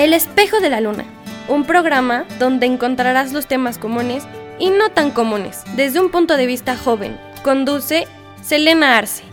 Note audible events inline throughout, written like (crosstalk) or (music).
El espejo de la luna, un programa donde encontrarás los temas comunes y no tan comunes desde un punto de vista joven. Conduce Selena Arce.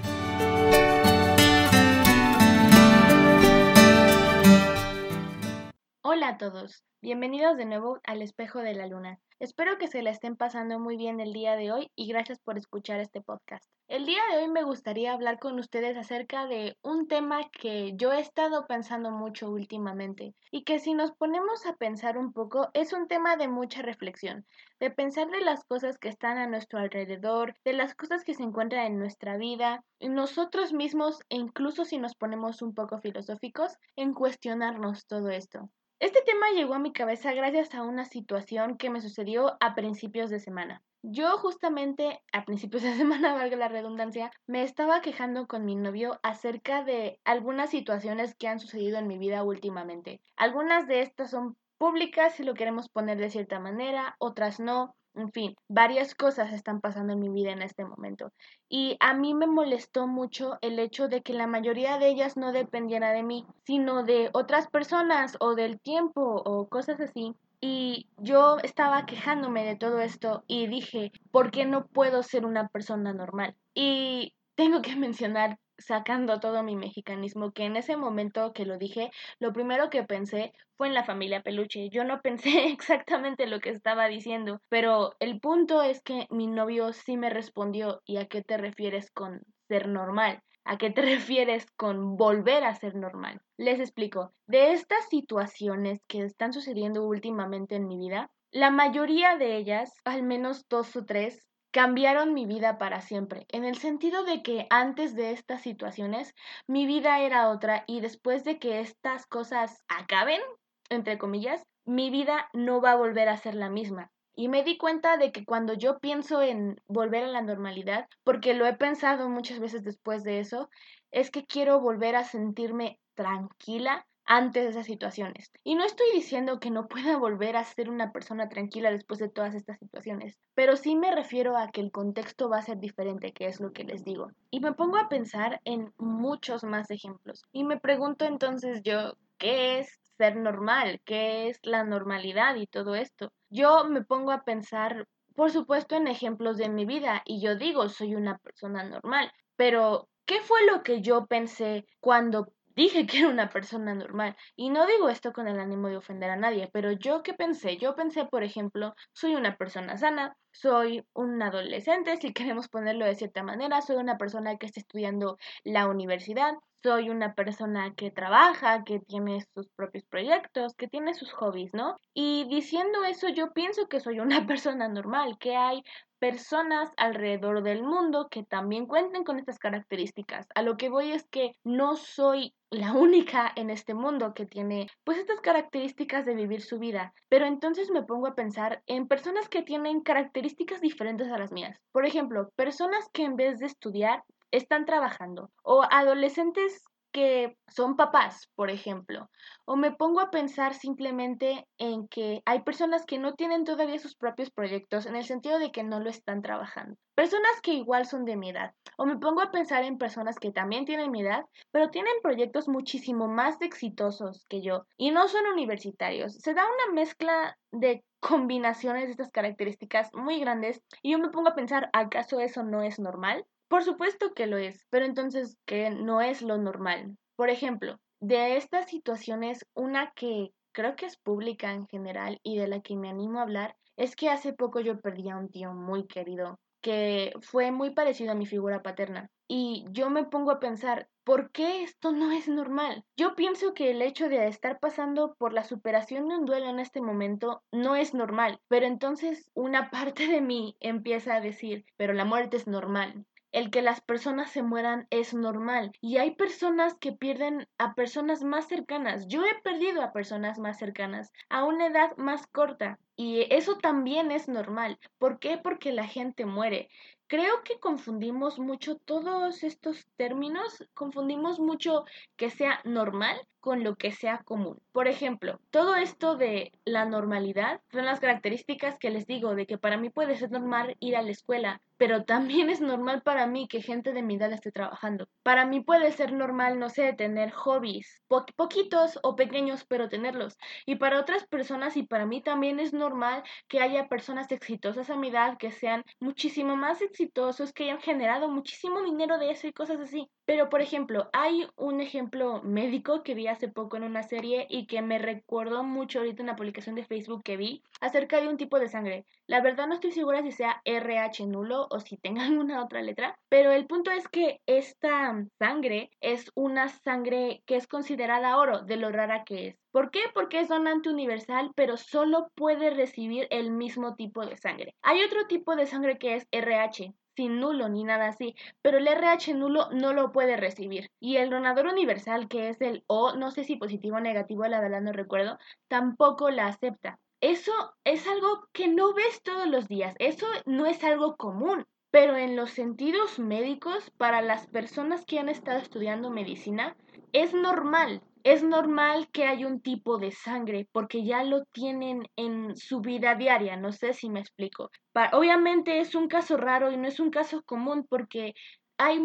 Hola a todos, bienvenidos de nuevo al espejo de la luna. Espero que se la estén pasando muy bien el día de hoy y gracias por escuchar este podcast. El día de hoy me gustaría hablar con ustedes acerca de un tema que yo he estado pensando mucho últimamente y que si nos ponemos a pensar un poco es un tema de mucha reflexión, de pensar de las cosas que están a nuestro alrededor, de las cosas que se encuentran en nuestra vida, nosotros mismos e incluso si nos ponemos un poco filosóficos, en cuestionarnos todo esto. Este tema llegó a mi cabeza gracias a una situación que me sucedió a principios de semana. Yo justamente a principios de (laughs) semana, valga la redundancia, me estaba quejando con mi novio acerca de algunas situaciones que han sucedido en mi vida últimamente. Algunas de estas son públicas si lo queremos poner de cierta manera, otras no. En fin, varias cosas están pasando en mi vida en este momento. Y a mí me molestó mucho el hecho de que la mayoría de ellas no dependiera de mí, sino de otras personas o del tiempo o cosas así. Y yo estaba quejándome de todo esto y dije, ¿por qué no puedo ser una persona normal? Y tengo que (laughs) mencionar sacando todo mi mexicanismo, que en ese momento que lo dije, lo primero que pensé fue en la familia peluche. Yo no (laughs) pensé exactamente lo que estaba diciendo, pero el punto es que mi novio sí me respondió, ¿y a qué te refieres con ser normal? ¿A qué te (laughs) refieres con volver a ser normal? Les explico. De estas situaciones que están sucediendo últimamente en mi vida, la mayoría de ellas, al menos dos o tres, cambiaron mi vida para siempre, en el sentido de que antes de estas situaciones mi vida era otra y después de que estas cosas acaben, entre comillas, mi vida no va a volver a ser la misma. Y me di cuenta de que cuando yo pienso en volver a la normalidad, porque lo he pensado muchas veces después de eso, es que quiero volver a sentirme tranquila, antes de esas situaciones. Y no estoy diciendo que no pueda volver a ser una persona tranquila después de todas estas situaciones, pero sí me refiero a que el contexto va a ser diferente, que es lo que les digo. Y me pongo a pensar en muchos más ejemplos. Y me pregunto entonces yo, ¿qué es ser normal? ¿Qué es la normalidad y todo esto? Yo me pongo a pensar, por supuesto, en ejemplos de mi vida y yo digo, soy una persona normal, pero ¿qué fue lo que yo pensé cuando dije que era una persona normal. Y no digo esto con el ánimo de ofender a nadie, pero yo qué pensé? Yo pensé, por ejemplo, soy una persona sana, soy un adolescente, si (laughs) queremos ponerlo de cierta manera, soy una persona que está estudiando la universidad, soy una persona que trabaja, que tiene sus propios proyectos, que tiene sus hobbies, ¿no? Y diciendo eso yo pienso que soy una (laughs) persona normal, que hay personas alrededor del mundo que también cuenten con estas características. A lo que voy es que no soy la (laughs) única en este mundo que tiene pues estas características de vivir su vida. Pero entonces me pongo a pensar en personas que tienen características diferentes a las mías. Por ejemplo, personas que en vez de estudiar están trabajando o adolescentes que son papás, por ejemplo, o me pongo a pensar simplemente en que hay personas que no tienen todavía sus propios proyectos en el sentido de que no lo están trabajando. Personas que igual son de mi edad. O me pongo a pensar en personas que también tienen mi edad, pero tienen proyectos muchísimo más exitosos que yo y no son universitarios. Se da una mezcla de combinaciones de estas características muy grandes y yo me pongo a pensar, ¿acaso eso no es normal? Por supuesto que lo es, pero entonces que no es lo normal. Por ejemplo, de estas situaciones, una que creo que es pública en general y de la que me animo a hablar, es que hace poco yo perdí a un tío muy querido, que fue muy parecido a mi figura paterna. Y yo me pongo a pensar, ¿por qué esto no es normal? Yo pienso que el hecho de estar pasando por la superación de un duelo en este momento no es normal, pero entonces una (laughs) parte de mí empieza a decir, pero la muerte es normal el que las personas se mueran es normal y hay personas que pierden a personas más cercanas. Yo he perdido a personas más cercanas a una edad más corta y eso también es normal. ¿Por qué? Porque la gente muere. Creo que confundimos mucho todos estos términos, confundimos mucho que sea normal con lo que sea común. Por ejemplo, todo esto de la normalidad son las características que les digo de que para mí puede ser normal ir a la escuela, pero también es normal para mí que gente de mi edad esté trabajando. Para mí puede ser normal, no sé, tener hobbies, poquitos o pequeños, pero tenerlos. Y para otras personas y para mí también es normal que haya personas exitosas a mi edad que sean muchísimo más exitosos, que hayan generado muchísimo dinero de eso y cosas así. Pero, por ejemplo, hay un ejemplo médico que vi hace poco en una serie y que me recuerdo mucho ahorita en la publicación de Facebook que vi acerca de un tipo de sangre. La verdad no estoy segura si sea RH nulo o si tenga alguna (laughs) otra letra, pero el punto es que esta sangre es una sangre que es considerada oro, de lo rara que es. ¿Por qué? Porque es donante universal, pero solo puede recibir el mismo tipo de sangre. Hay otro tipo de sangre que es RH, sin nulo ni nada así, pero el RH nulo no lo puede recibir. Y el donador universal, que es el O, no sé si positivo o negativo, la verdad no recuerdo, tampoco la acepta. Eso es algo que no ves todos los días, eso no es algo común. Pero en los sentidos médicos, para las personas que han estado estudiando medicina, es normal es normal que haya un tipo de sangre porque ya lo tienen en su vida diaria, no sé si me explico. obviamente es un caso raro y no es un caso común porque hay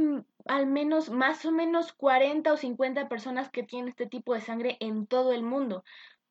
al menos más o menos 40 o 50 personas que tienen este tipo de sangre en todo el mundo,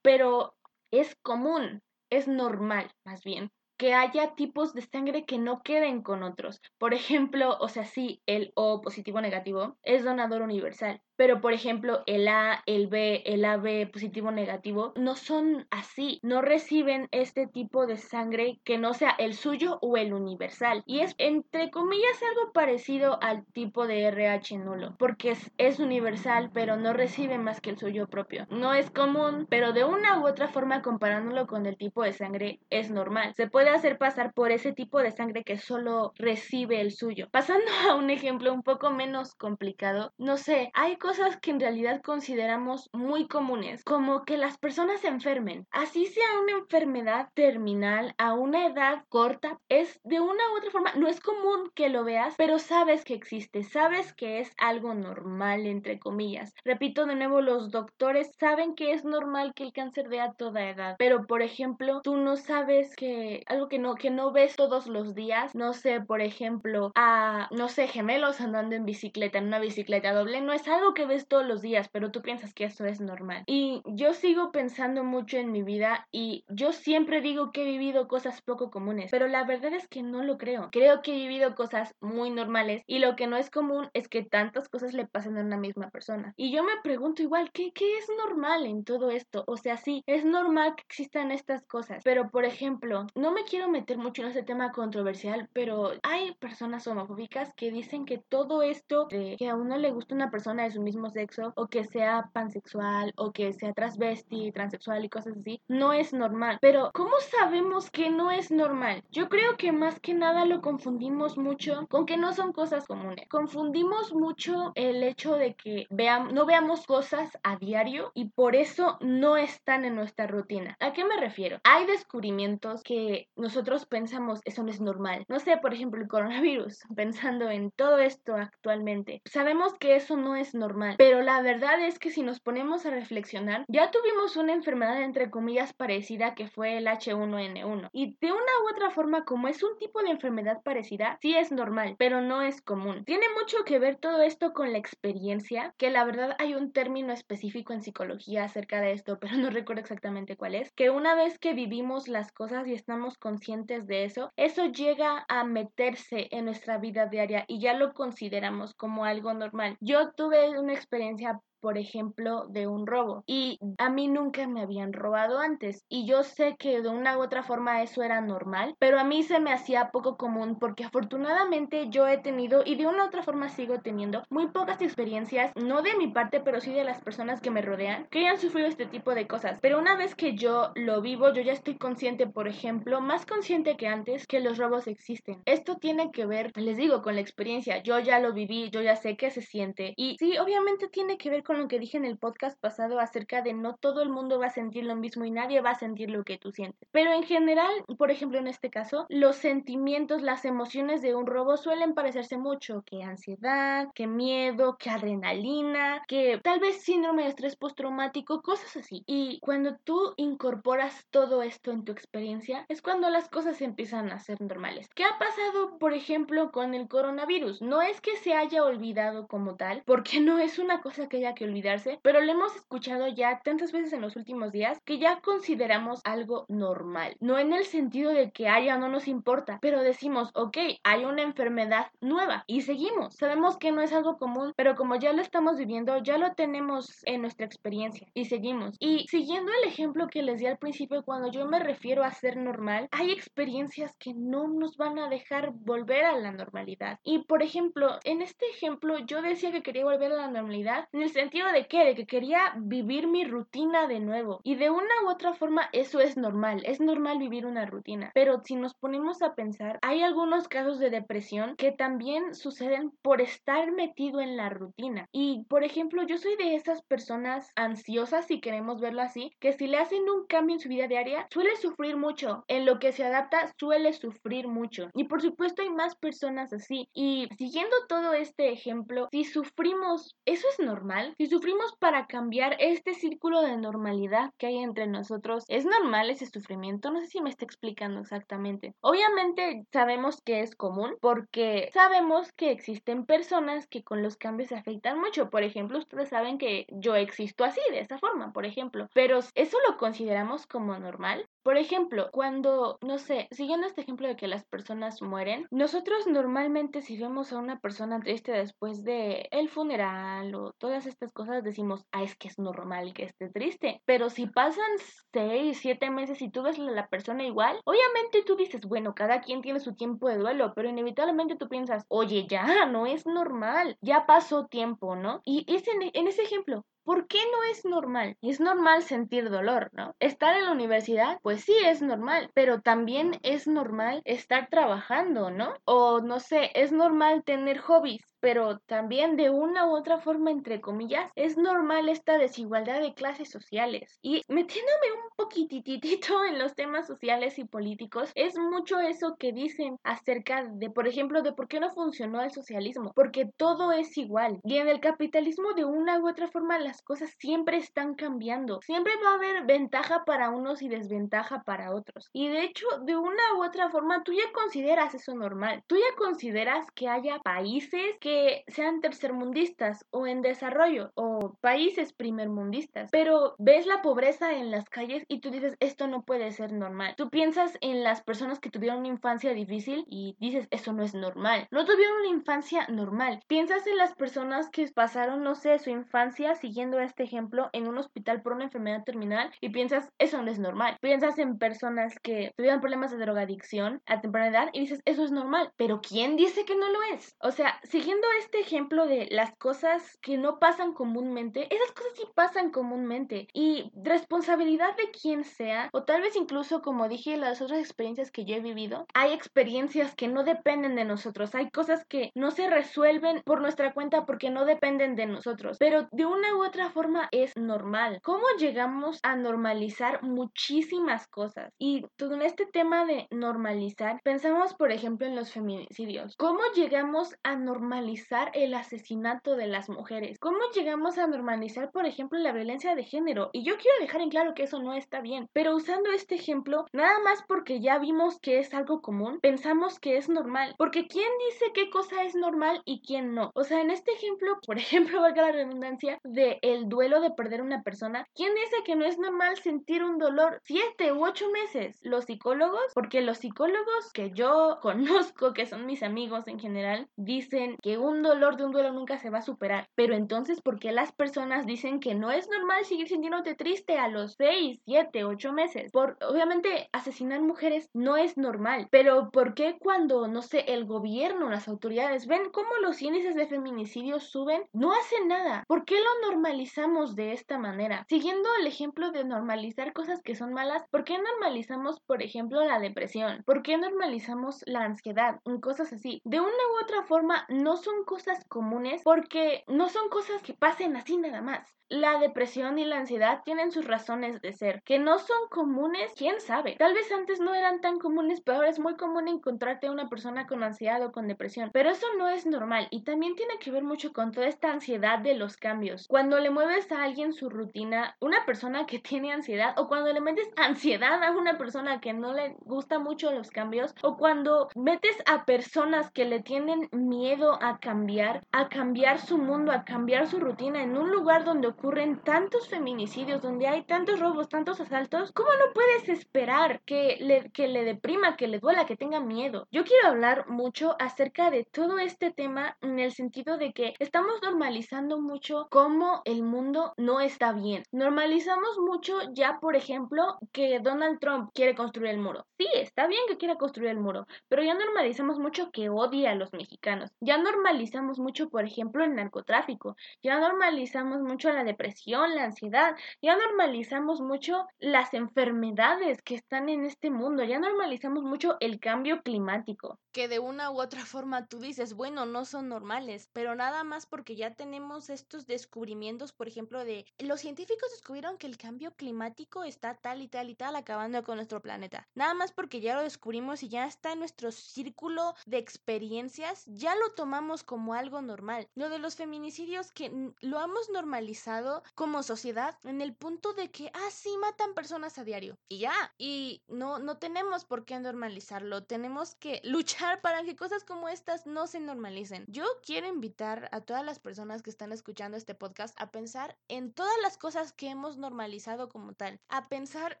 pero es común, es normal más bien que haya tipos de sangre que no queden con otros. Por ejemplo, o sea, sí, el O positivo negativo es donador universal, pero por ejemplo el A, el B, el AB positivo negativo no son así, no reciben este tipo de sangre que no sea el suyo o el universal. Y es entre comillas algo parecido al tipo de RH nulo, porque es, es universal pero no recibe más que el suyo propio. No es común, pero de una u otra forma comparándolo con el tipo de sangre es normal. Se puede hacer pasar por ese tipo de sangre que solo recibe el suyo. Pasando (laughs) a un ejemplo un poco menos complicado, no sé, hay cosas cosas que en realidad consideramos muy comunes, como que las personas se enfermen. Así sea una enfermedad terminal a una edad corta, es de una u otra forma, no es común que lo veas, pero sabes que existe, sabes que es algo normal, entre comillas. Repito de nuevo, los doctores saben que es normal que el cáncer dé a toda edad, pero por ejemplo, tú no sabes que algo que no, que no ves todos los días, no sé, por ejemplo, a, no sé, gemelos andando en bicicleta, en una bicicleta doble, no es algo que ves todos los días, pero tú piensas que eso es normal. Y yo sigo pensando mucho en mi vida y yo siempre digo que he vivido cosas poco comunes, pero la verdad es que no lo creo. Creo que he vivido cosas muy normales y lo que no es común es que tantas cosas le pasen a una misma persona. Y yo me pregunto igual, ¿qué, qué es normal en todo esto? O sea, sí, es normal que existan estas cosas, pero por ejemplo, no me quiero meter mucho en ese tema controversial, pero hay personas homofóbicas que dicen que todo esto de que a uno le gusta una persona de su mismo sexo o que sea pansexual o que sea transvesti, transexual y cosas así, no es normal. Pero ¿cómo sabemos que no es normal? Yo creo que más que nada lo confundimos mucho con que no son cosas comunes. Confundimos mucho el hecho de que veamos, no veamos cosas a diario y por eso no están en nuestra rutina. ¿A qué me refiero? Hay descubrimientos que nosotros pensamos eso no es normal. No sé, por ejemplo, el coronavirus, (laughs) pensando en todo esto actualmente. Sabemos que eso no es normal pero la verdad es que si nos ponemos a reflexionar, ya tuvimos una enfermedad entre comillas parecida que fue el H1N1. Y de una u otra forma, como es un tipo de enfermedad parecida, sí es normal, pero no es común. Tiene mucho que ver todo esto con la experiencia, que la verdad hay un término específico en psicología acerca de esto, pero no recuerdo exactamente cuál es, que una vez que vivimos las cosas y estamos conscientes de eso, eso llega a meterse en nuestra vida diaria y ya lo consideramos como algo normal. Yo tuve una experiencia por ejemplo, de un robo. Y a mí nunca me habían robado antes. Y yo sé que de una u otra forma eso era normal, pero a mí se me hacía poco común porque afortunadamente yo he tenido y de una u otra forma sigo teniendo muy pocas experiencias, no de mi parte, pero sí de las personas que me rodean, que hayan sufrido este tipo de cosas. Pero una vez que yo lo vivo, yo ya estoy consciente, por ejemplo, más consciente que antes, que los robos existen. Esto tiene que ver, les digo, con la experiencia. Yo ya lo viví, yo ya sé qué se siente. Y sí, obviamente tiene que ver con con lo que dije en el podcast pasado acerca de no todo el mundo va a sentir lo mismo y nadie va a sentir lo que tú sientes. Pero en general, por ejemplo en este caso, los sentimientos, las emociones de un robo suelen parecerse mucho que ansiedad, que miedo, que adrenalina, que tal vez síndrome de estrés postraumático, cosas así. Y cuando tú incorporas todo esto en tu experiencia, es cuando las cosas empiezan a ser normales. ¿Qué ha pasado, por ejemplo, con el coronavirus? No es que se haya olvidado como tal, porque (laughs) no es una cosa que haya olvidarse, pero lo hemos escuchado ya tantas veces en los últimos días que ya consideramos algo normal. No en el sentido de que haya no nos importa, pero decimos, ok, hay una enfermedad nueva y seguimos. Sabemos que no es algo común, pero como ya lo estamos viviendo, ya lo tenemos en nuestra experiencia y seguimos. Y siguiendo el ejemplo que les di al principio, cuando yo me refiero a ser normal, hay experiencias que no nos van a dejar volver a la normalidad. Y por ejemplo, en este ejemplo yo decía que quería volver a la normalidad en el sentido de que, de que quería vivir mi rutina de nuevo. Y de una u otra forma eso es normal, es normal vivir una rutina. Pero si nos ponemos a pensar, hay algunos casos de depresión que también suceden por estar metido en la rutina. Y por ejemplo, yo soy de esas personas ansiosas, si queremos verlo así, que si le hacen un cambio en su vida diaria, suele sufrir mucho. En lo que se adapta, suele sufrir mucho. Y por supuesto hay más personas así. Y siguiendo todo este ejemplo, si sufrimos, ¿eso es normal? Si sufrimos para cambiar este círculo de normalidad que hay entre nosotros, ¿es normal ese sufrimiento? No sé si me está explicando exactamente. Obviamente sabemos que es común porque sabemos que existen personas que con los cambios se afectan mucho. Por ejemplo, ustedes saben que yo existo así, de esta forma, por ejemplo. Pero ¿eso lo consideramos como normal? Por ejemplo, cuando, no sé, siguiendo este ejemplo de que las personas mueren, nosotros normalmente si vemos a una persona triste después de el funeral o todas estas cosas decimos, ah, es que es normal que esté triste. Pero si pasan seis, siete meses y tú ves a la persona igual, obviamente tú dices, bueno, cada quien tiene su tiempo de duelo, pero inevitablemente tú piensas, oye, ya, no es normal, ya pasó tiempo, ¿no? Y es en, en ese ejemplo, ¿Por qué no es normal? Es normal sentir dolor, ¿no? Estar en la universidad, pues sí, es normal, pero también es normal estar trabajando, ¿no? O no sé, es normal tener hobbies, pero también de una u otra forma, entre comillas, es normal esta desigualdad de clases sociales. Y metiéndome un poquititito en los temas sociales y políticos, es mucho eso que dicen acerca de, por ejemplo, de por qué no funcionó el socialismo, porque todo es igual. Y en el capitalismo, de una u otra forma, las cosas siempre están cambiando. Siempre va a haber ventaja para unos y desventaja para otros. Y de hecho, de una u otra forma, tú ya consideras eso normal. Tú ya consideras que haya países que sean tercermundistas o en desarrollo o países primermundistas, pero ves la pobreza en las calles y tú dices, esto no puede ser normal. Tú piensas en las personas que tuvieron una infancia difícil y dices, eso no es normal. No tuvieron una infancia normal. Piensas en las personas que pasaron, no sé, su infancia siguiendo este ejemplo en un hospital por una enfermedad terminal y piensas, eso no es normal. Piensas en personas que tuvieron problemas de drogadicción a temprana edad y dices, eso es normal. Pero ¿quién dice que no lo es? O sea, siguiendo este ejemplo de las cosas que no pasan comúnmente, esas cosas sí pasan comúnmente. Y responsabilidad de quien sea, o tal vez incluso como dije las otras experiencias que yo he vivido, hay experiencias que no dependen de nosotros, hay cosas que no se resuelven por nuestra cuenta porque no dependen de nosotros, pero de una u otra forma es normal. ¿Cómo llegamos a normalizar muchísimas cosas? Y en este tema de normalizar, pensamos por ejemplo en los feminicidios. ¿Cómo llegamos a normalizar el asesinato de las mujeres? ¿Cómo llegamos a normalizar, por ejemplo, la violencia de género? Y yo quiero dejar en claro que eso no está bien, pero usando este ejemplo, nada más porque ya vimos que es algo común, pensamos que es normal, porque ¿quién dice qué cosa es normal y quién no? O sea, en este ejemplo, por (laughs) ejemplo, valga la redundancia, de el duelo de perder una persona, ¿quién dice que no es normal sentir un dolor siete u ocho meses? ¿Los psicólogos? Porque los psicólogos que yo (laughs) conozco, que son mis amigos en general, dicen que un dolor de un duelo nunca se va a superar. Pero entonces, ¿por qué las personas dicen que no es normal seguir sintiéndote triste a los 6, 7, 8 meses? Por, obviamente, asesinar mujeres no es normal. Pero ¿por qué cuando, no sé, el gobierno, las autoridades ven cómo los índices de feminicidio suben, no hacen nada? ¿Por qué lo normalizamos de esta manera? Siguiendo el ejemplo de normalizar cosas que son malas, ¿por qué normalizamos, por ejemplo, la depresión? ¿Por qué normalizamos la ansiedad? Cosas así. De una u otra forma, no son son cosas comunes porque no son cosas que pasen así nada más. La depresión y la ansiedad tienen sus razones de ser, que no son comunes, quién sabe. Tal vez antes no eran tan comunes, pero ahora es muy común encontrarte a una persona con ansiedad o con depresión. Pero eso no es normal y también tiene que ver mucho con toda esta ansiedad de los cambios. Cuando le mueves a alguien su rutina, una persona que (laughs) tiene ansiedad o cuando le metes ansiedad a una persona que no le gusta mucho los cambios o cuando metes a personas que le tienen miedo a cambiar, a cambiar su mundo, a cambiar su rutina en un lugar donde ocurren tantos feminicidios, donde hay tantos robos, tantos asaltos, ¿cómo no puedes esperar que le, que le deprima, que le duela, que tenga miedo? Yo quiero hablar mucho acerca de todo este tema en el sentido de que estamos normalizando mucho cómo el mundo no está bien. Normalizamos mucho ya, por ejemplo, que Donald Trump quiere construir el muro. Sí, está bien que quiera construir el muro, pero ya normalizamos mucho que odia a los mexicanos. Ya normalizamos mucho, por ejemplo, el narcotráfico. Ya normalizamos mucho la depresión, la ansiedad, ya normalizamos mucho las enfermedades que están en este mundo, ya normalizamos mucho el cambio climático. Que de una u otra forma tú dices, bueno, no son normales, pero nada más porque ya tenemos estos descubrimientos, por ejemplo, de los científicos descubrieron que el cambio climático está tal y tal y tal acabando con nuestro planeta. Nada más porque ya lo descubrimos y ya está en nuestro círculo de experiencias, ya lo tomamos como algo normal. Lo de los feminicidios que lo hemos normalizado como sociedad en el punto de que, ah, sí, matan personas a diario. Y ya, y no, no tenemos por qué normalizarlo. Tenemos que (laughs) luchar para que cosas como estas no se normalicen. Yo quiero invitar a todas las personas que están escuchando este podcast a pensar en todas las cosas que hemos normalizado como tal. A pensar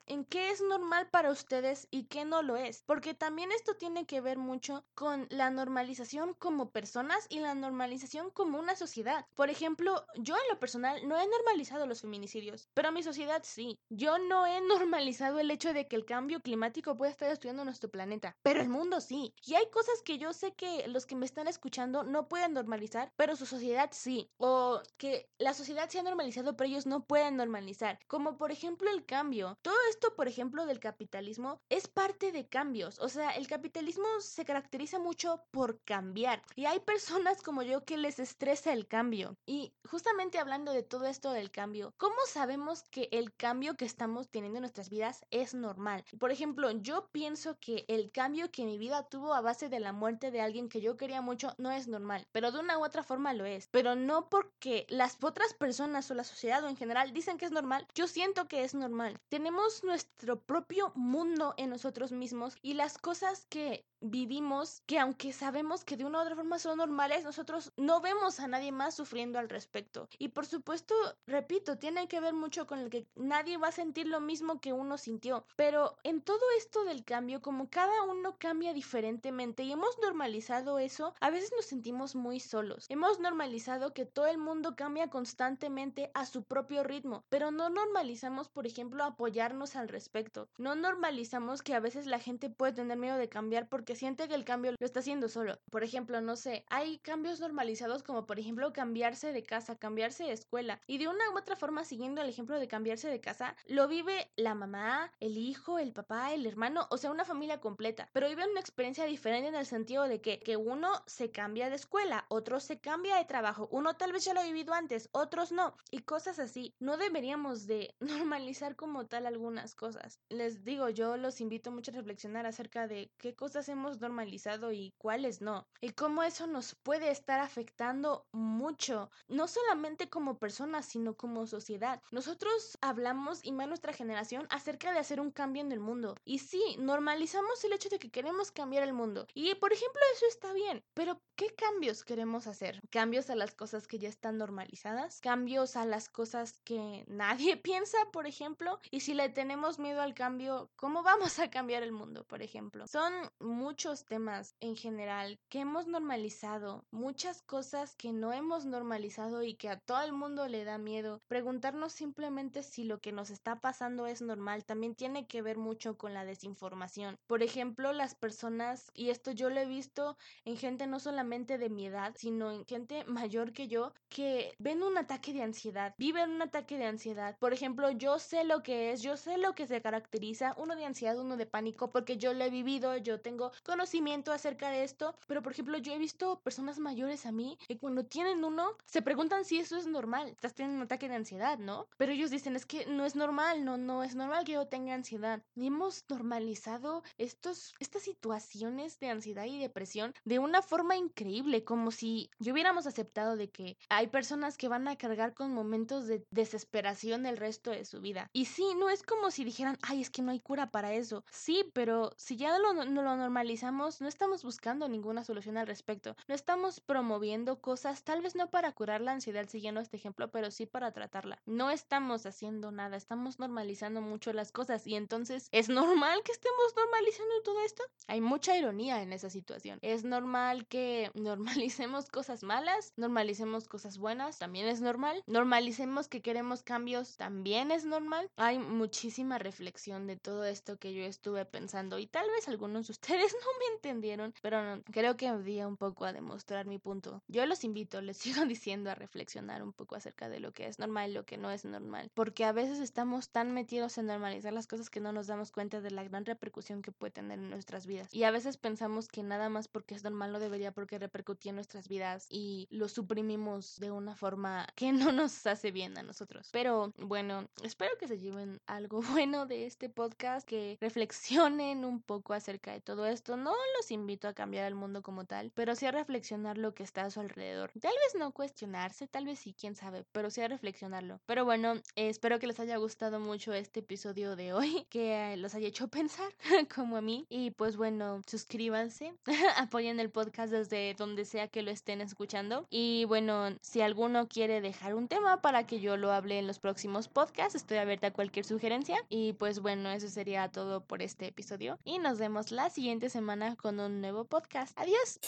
en qué es normal para ustedes y qué no lo es. Porque también esto tiene que ver mucho con la normalización como personas y la normalización como una sociedad. Por ejemplo, yo en lo personal no he normalizado los feminicidios, pero mi sociedad sí. Yo no he (laughs) normalizado el hecho de que el cambio climático puede estar destruyendo nuestro planeta, pero el mundo sí. Y hay cosas que yo sé que los que me están escuchando no pueden normalizar, pero su sociedad sí. O que la sociedad se ha normalizado, pero ellos no pueden normalizar. Como por ejemplo el cambio. Todo esto, por ejemplo, del capitalismo es parte de cambios. O sea, el capitalismo se caracteriza mucho por cambiar. Y hay personas como yo que les estresa el cambio. Y justamente hablando de todo esto del cambio, ¿cómo sabemos que el cambio que estamos teniendo en nuestras vidas es normal? Por ejemplo, yo pienso que el cambio que mi vida tuvo a base de la muerte de alguien que yo quería mucho no es normal, pero de una u otra forma lo es. Pero no porque las otras personas o la sociedad o en general dicen que es normal, yo siento que es normal. Tenemos nuestro propio mundo en nosotros mismos y las cosas que vivimos que aunque sabemos que de una u otra forma son normales, nosotros no vemos a nadie más sufriendo al respecto. Y por supuesto, repito, tiene que ver mucho con el que nadie va a sentir lo mismo que uno sintió. Pero en todo esto del cambio, como cada uno cambia diferentemente y hemos normalizado eso, a veces nos sentimos muy solos. Hemos normalizado que todo el mundo cambia constantemente a su propio ritmo, pero no normalizamos, por ejemplo, apoyarnos al respecto. No normalizamos que a veces la gente puede tener miedo de cambiar porque que siente que el cambio lo está haciendo solo. Por ejemplo, no sé, hay cambios normalizados como por ejemplo cambiarse de casa, cambiarse de escuela. Y de una u otra forma, siguiendo el ejemplo de cambiarse de casa, lo vive la mamá, el hijo, el papá, el hermano, o sea, una familia completa. Pero vive una experiencia diferente en el sentido de que, que uno se cambia de escuela, otro se cambia de trabajo, uno tal vez ya lo ha vivido antes, otros no. Y cosas así. No deberíamos de (laughs) normalizar como tal algunas cosas. Les digo, yo los invito mucho a reflexionar acerca de qué cosas hemos normalizado y cuáles no. Y cómo eso nos puede estar afectando mucho, no solamente como personas, sino como sociedad. Nosotros hablamos, y más nuestra generación, acerca de hacer un cambio en el mundo. Y sí, normalizamos el hecho de que queremos cambiar el mundo. Y por ejemplo, eso está bien. Pero, ¿qué cambios queremos hacer? ¿Cambios a las cosas que ya están normalizadas? ¿Cambios a las cosas que (laughs) nadie piensa, por ejemplo? Y si le tenemos miedo al cambio, ¿cómo vamos a cambiar el mundo, por ejemplo? Son muchos temas en general que hemos normalizado, muchas cosas que no hemos normalizado y que a todo el mundo le da miedo. Preguntarnos simplemente si lo que nos está pasando es normal también tiene que ver mucho con la desinformación. Por ejemplo, las personas, y esto yo lo he visto en gente no solamente de mi edad, sino en gente mayor que yo, que ven un ataque de ansiedad, viven un ataque de ansiedad. Por ejemplo, yo sé lo que es, yo sé lo que se caracteriza, uno de ansiedad, uno de pánico, porque yo lo he vivido, yo tengo conocimiento acerca de esto, pero por ejemplo yo he visto personas personas mayores a mí que cuando tienen uno se preguntan si eso es normal. Estás teniendo un ataque de ansiedad, ¿no? Pero ellos dicen, es que no es normal, no, no es normal que yo tenga ansiedad. Y hemos normalizado estos, estas situaciones de ansiedad y depresión de una forma increíble, como si yo hubiéramos aceptado de que hay personas que van a cargar con momentos de desesperación el resto de su vida. Y sí, no es como si dijeran, ay, es que no hay cura para eso. Sí, pero si ya lo, no lo normalizamos, no estamos buscando ninguna solución al respecto. No estamos promoviendo cosas, tal vez no para curar la ansiedad siguiendo este ejemplo, pero sí para tratarla. No estamos haciendo nada, estamos normalizando mucho las cosas y entonces es normal que estemos normalizando todo esto. Hay mucha ironía en esa situación. Es normal que (laughs) normalicemos cosas malas, normalicemos cosas buenas, también es normal. Normalicemos que queremos cambios, también es normal. Hay muchísima reflexión de todo esto que yo estuve pensando y tal vez algunos de ustedes (laughs) no me entendieron, pero creo que me un poco a demostrar mi punto. Yo los invito, les (laughs) sigo diciendo a reflexionar un poco acerca de lo que es normal y lo que no es normal, porque a veces estamos tan metidos en normalizar las cosas que no nos damos cuenta de la gran repercusión que puede tener en nuestras vidas. Y a veces pensamos que nada más porque es normal no debería porque repercutía en nuestras vidas y lo suprimimos de una forma que (laughs) no nos hace bien a nosotros. Pero bueno, espero que se lleven algo (laughs) bueno de este podcast, que reflexionen un poco acerca de todo esto. No los invito a cambiar el mundo como tal, pero sí a reflexionar lo que está a su alrededor. Tal vez no cuestionarse, tal vez sí, quién sabe, pero sí a reflexionarlo. Pero bueno, espero que les haya gustado mucho este episodio de hoy, (laughs) que los haya hecho pensar (laughs) como a mí. Y pues bueno, suscríbanse, (laughs) apoyen el podcast desde donde sea que lo estén escuchando. Y bueno, si alguno quiere dejar un tema para que yo lo hable en los próximos podcasts, estoy abierta a cualquier sugerencia. Y pues bueno, eso sería todo por este episodio. Y nos vemos la siguiente semana con un nuevo podcast. Adiós.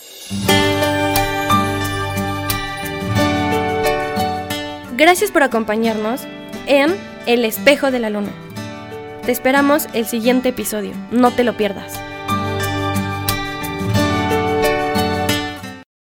Gracias por acompañarnos en El espejo de la luna. Te esperamos el siguiente episodio, no te lo pierdas.